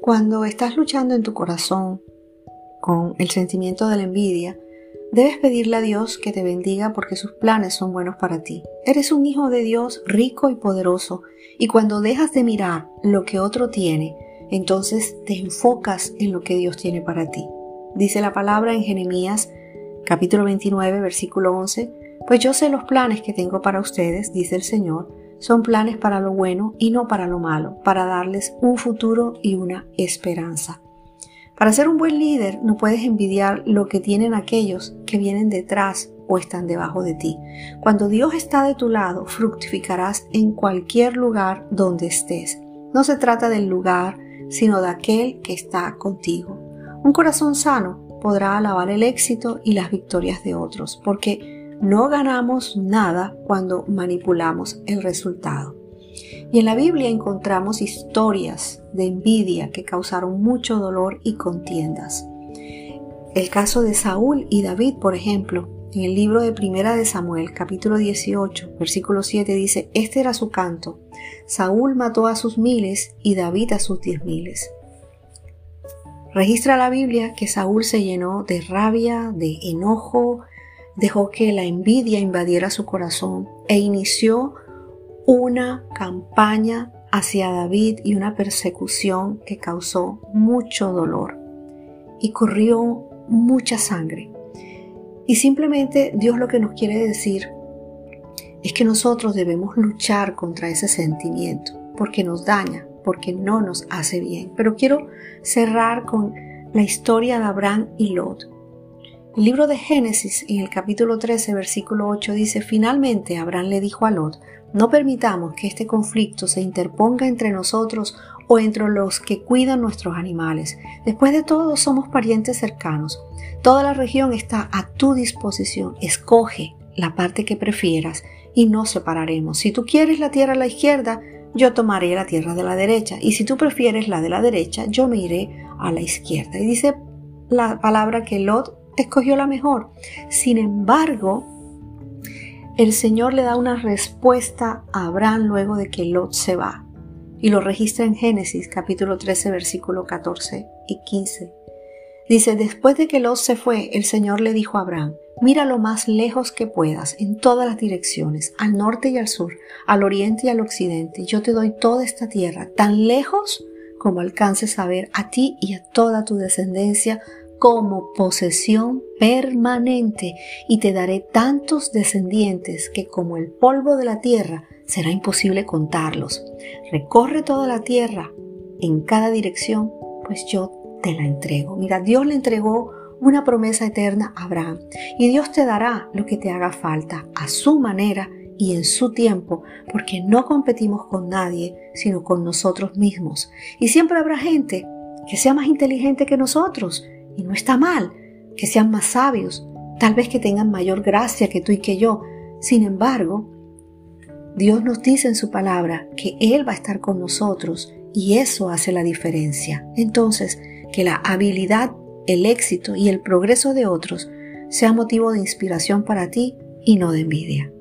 Cuando estás luchando en tu corazón con el sentimiento de la envidia, debes pedirle a Dios que te bendiga porque sus planes son buenos para ti. Eres un hijo de Dios rico y poderoso y cuando dejas de mirar lo que otro tiene, entonces te enfocas en lo que Dios tiene para ti. Dice la palabra en Jeremías capítulo 29 versículo 11, pues yo sé los planes que tengo para ustedes, dice el Señor, son planes para lo bueno y no para lo malo, para darles un futuro y una esperanza. Para ser un buen líder no puedes envidiar lo que tienen aquellos que vienen detrás o están debajo de ti. Cuando Dios está de tu lado, fructificarás en cualquier lugar donde estés. No se trata del lugar, sino de aquel que está contigo. Un corazón sano podrá alabar el éxito y las victorias de otros, porque no ganamos nada cuando manipulamos el resultado. Y en la Biblia encontramos historias de envidia que causaron mucho dolor y contiendas. El caso de Saúl y David, por ejemplo, en el libro de Primera de Samuel, capítulo 18, versículo 7 dice, este era su canto. Saúl mató a sus miles y David a sus diez miles. Registra la Biblia que Saúl se llenó de rabia, de enojo, dejó que la envidia invadiera su corazón e inició una campaña hacia David y una persecución que causó mucho dolor y corrió mucha sangre. Y simplemente Dios lo que nos quiere decir es que nosotros debemos luchar contra ese sentimiento porque nos daña, porque no nos hace bien. Pero quiero cerrar con la historia de Abraham y Lot. El libro de Génesis, en el capítulo 13, versículo 8, dice, Finalmente Abraham le dijo a Lot, no permitamos que este conflicto se interponga entre nosotros o entre los que cuidan nuestros animales. Después de todo, somos parientes cercanos. Toda la región está a tu disposición. Escoge la parte que prefieras y nos separaremos. Si tú quieres la tierra a la izquierda, yo tomaré la tierra de la derecha. Y si tú prefieres la de la derecha, yo me iré a la izquierda. Y dice la palabra que Lot escogió la mejor. Sin embargo, el Señor le da una respuesta a Abraham luego de que Lot se va. Y lo registra en Génesis capítulo 13 versículo 14 y 15. Dice, después de que Lot se fue, el Señor le dijo a Abraham, mira lo más lejos que puedas, en todas las direcciones, al norte y al sur, al oriente y al occidente. Yo te doy toda esta tierra, tan lejos como alcances a ver a ti y a toda tu descendencia como posesión permanente y te daré tantos descendientes que como el polvo de la tierra será imposible contarlos. Recorre toda la tierra en cada dirección, pues yo te la entrego. Mira, Dios le entregó una promesa eterna a Abraham y Dios te dará lo que te haga falta a su manera y en su tiempo, porque no competimos con nadie, sino con nosotros mismos. Y siempre habrá gente que sea más inteligente que nosotros y no está mal que sean más sabios, tal vez que tengan mayor gracia que tú y que yo. Sin embargo, Dios nos dice en su palabra que Él va a estar con nosotros y eso hace la diferencia. Entonces, que la habilidad, el éxito y el progreso de otros sea motivo de inspiración para ti y no de envidia.